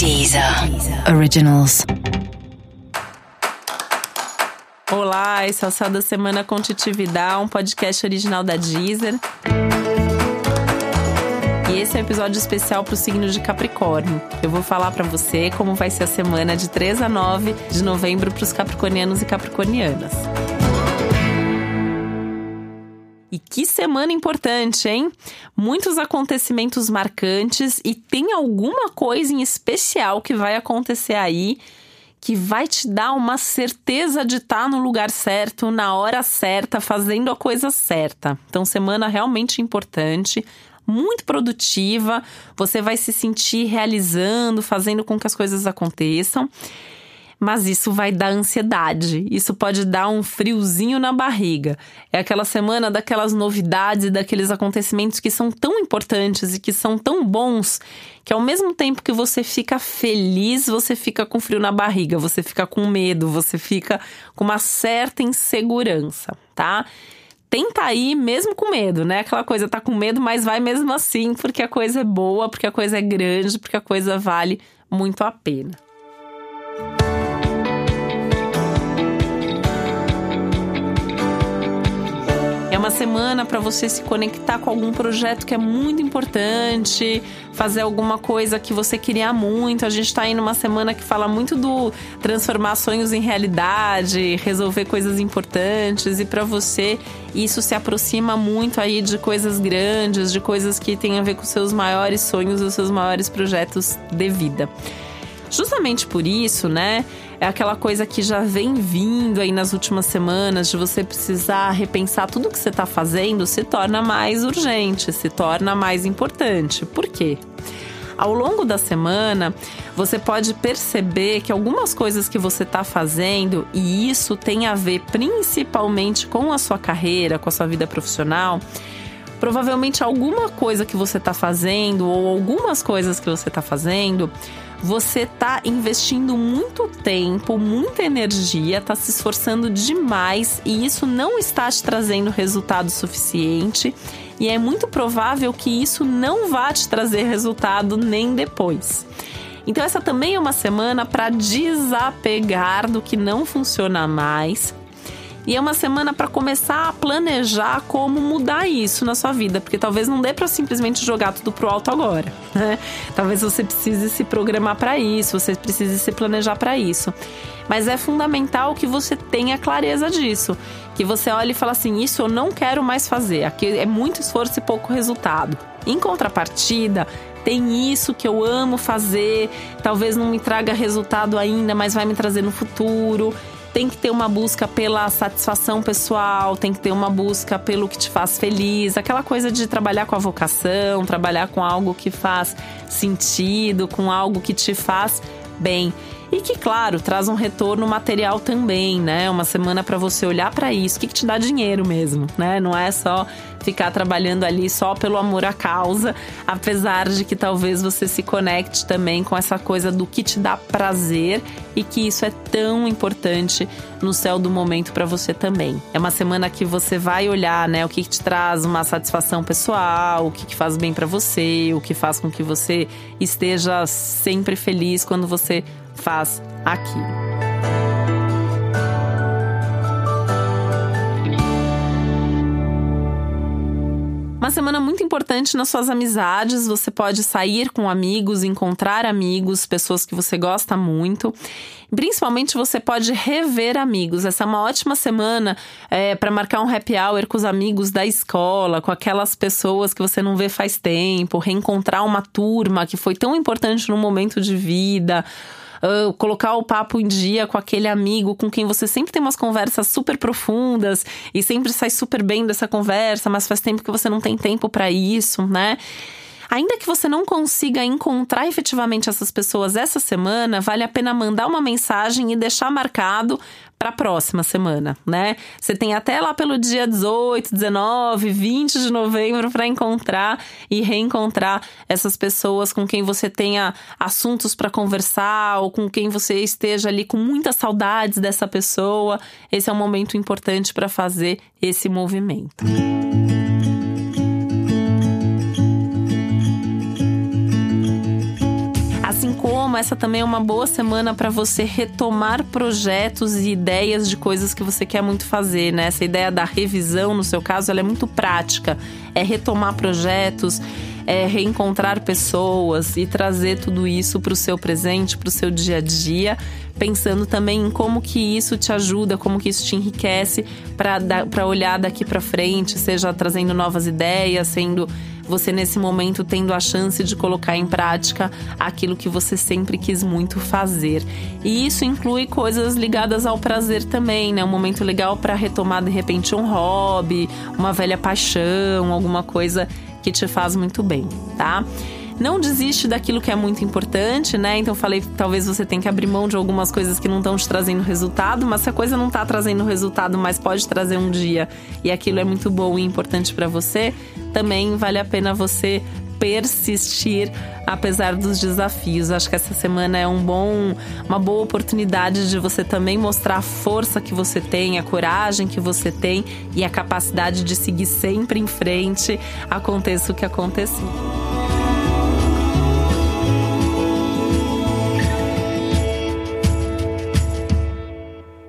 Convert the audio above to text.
Deezer Originals. Olá, esse é o Céu da Semana com Titividade, um podcast original da Deezer. E esse é um episódio especial para o signo de Capricórnio. Eu vou falar para você como vai ser a semana de 3 a 9 de novembro para os capricornianos e capricornianas. E que semana importante, hein? Muitos acontecimentos marcantes e tem alguma coisa em especial que vai acontecer aí que vai te dar uma certeza de estar tá no lugar certo, na hora certa, fazendo a coisa certa. Então, semana realmente importante, muito produtiva, você vai se sentir realizando, fazendo com que as coisas aconteçam mas isso vai dar ansiedade. Isso pode dar um friozinho na barriga. É aquela semana daquelas novidades daqueles acontecimentos que são tão importantes e que são tão bons que ao mesmo tempo que você fica feliz, você fica com frio na barriga, você fica com medo, você fica com uma certa insegurança, tá? tenta ir mesmo com medo, né? Aquela coisa tá com medo, mas vai mesmo assim, porque a coisa é boa, porque a coisa é grande, porque a coisa vale muito a pena. Semana para você se conectar com algum projeto que é muito importante, fazer alguma coisa que você queria muito. A gente está aí numa semana que fala muito do transformar sonhos em realidade, resolver coisas importantes e para você isso se aproxima muito aí de coisas grandes, de coisas que têm a ver com seus maiores sonhos, os seus maiores projetos de vida. Justamente por isso, né? É aquela coisa que já vem vindo aí nas últimas semanas de você precisar repensar tudo que você está fazendo, se torna mais urgente, se torna mais importante. Por quê? Ao longo da semana, você pode perceber que algumas coisas que você está fazendo, e isso tem a ver principalmente com a sua carreira, com a sua vida profissional, provavelmente alguma coisa que você está fazendo ou algumas coisas que você está fazendo você tá investindo muito tempo, muita energia, tá se esforçando demais e isso não está te trazendo resultado suficiente. E é muito provável que isso não vá te trazer resultado nem depois. Então, essa também é uma semana para desapegar do que não funciona mais e é uma semana para começar a planejar como mudar isso na sua vida, porque talvez não dê para simplesmente jogar tudo pro alto agora, né? Talvez você precise se programar para isso, você precise se planejar para isso. Mas é fundamental que você tenha clareza disso, que você olhe e fale assim: isso eu não quero mais fazer. Aqui é muito esforço e pouco resultado. Em contrapartida, tem isso que eu amo fazer, talvez não me traga resultado ainda, mas vai me trazer no futuro tem que ter uma busca pela satisfação pessoal, tem que ter uma busca pelo que te faz feliz, aquela coisa de trabalhar com a vocação, trabalhar com algo que faz sentido, com algo que te faz bem. E que, claro, traz um retorno material também, né? Uma semana para você olhar para isso, o que, que te dá dinheiro mesmo, né? Não é só ficar trabalhando ali só pelo amor à causa, apesar de que talvez você se conecte também com essa coisa do que te dá prazer e que isso é tão importante no céu do momento para você também. É uma semana que você vai olhar, né, o que, que te traz uma satisfação pessoal, o que, que faz bem para você, o que faz com que você esteja sempre feliz quando você faz aquilo. Uma semana muito importante nas suas amizades. Você pode sair com amigos, encontrar amigos, pessoas que você gosta muito. Principalmente você pode rever amigos. Essa é uma ótima semana é, para marcar um happy hour com os amigos da escola, com aquelas pessoas que você não vê faz tempo, reencontrar uma turma que foi tão importante no momento de vida colocar o papo em dia com aquele amigo com quem você sempre tem umas conversas super profundas e sempre sai super bem dessa conversa, mas faz tempo que você não tem tempo para isso, né? Ainda que você não consiga encontrar efetivamente essas pessoas essa semana, vale a pena mandar uma mensagem e deixar marcado para a próxima semana, né? Você tem até lá pelo dia 18, 19, 20 de novembro para encontrar e reencontrar essas pessoas com quem você tenha assuntos para conversar ou com quem você esteja ali com muitas saudades dessa pessoa. Esse é um momento importante para fazer esse movimento. Música Como essa também é uma boa semana para você retomar projetos e ideias de coisas que você quer muito fazer, né? Essa ideia da revisão, no seu caso, ela é muito prática. É retomar projetos, é reencontrar pessoas e trazer tudo isso para o seu presente, para o seu dia a dia, pensando também em como que isso te ajuda, como que isso te enriquece para olhar daqui para frente, seja trazendo novas ideias, sendo você nesse momento tendo a chance de colocar em prática aquilo que você sempre quis muito fazer. E isso inclui coisas ligadas ao prazer também, né? Um momento legal para retomar de repente um hobby, uma velha paixão, alguma coisa que te faz muito bem, tá? Não desiste daquilo que é muito importante, né? Então falei, talvez você tenha que abrir mão de algumas coisas que não estão te trazendo resultado, mas se a coisa não está trazendo resultado, mas pode trazer um dia e aquilo é muito bom e importante para você, também vale a pena você persistir apesar dos desafios. Acho que essa semana é um bom, uma boa oportunidade de você também mostrar a força que você tem, a coragem que você tem e a capacidade de seguir sempre em frente, aconteça o que acontecer.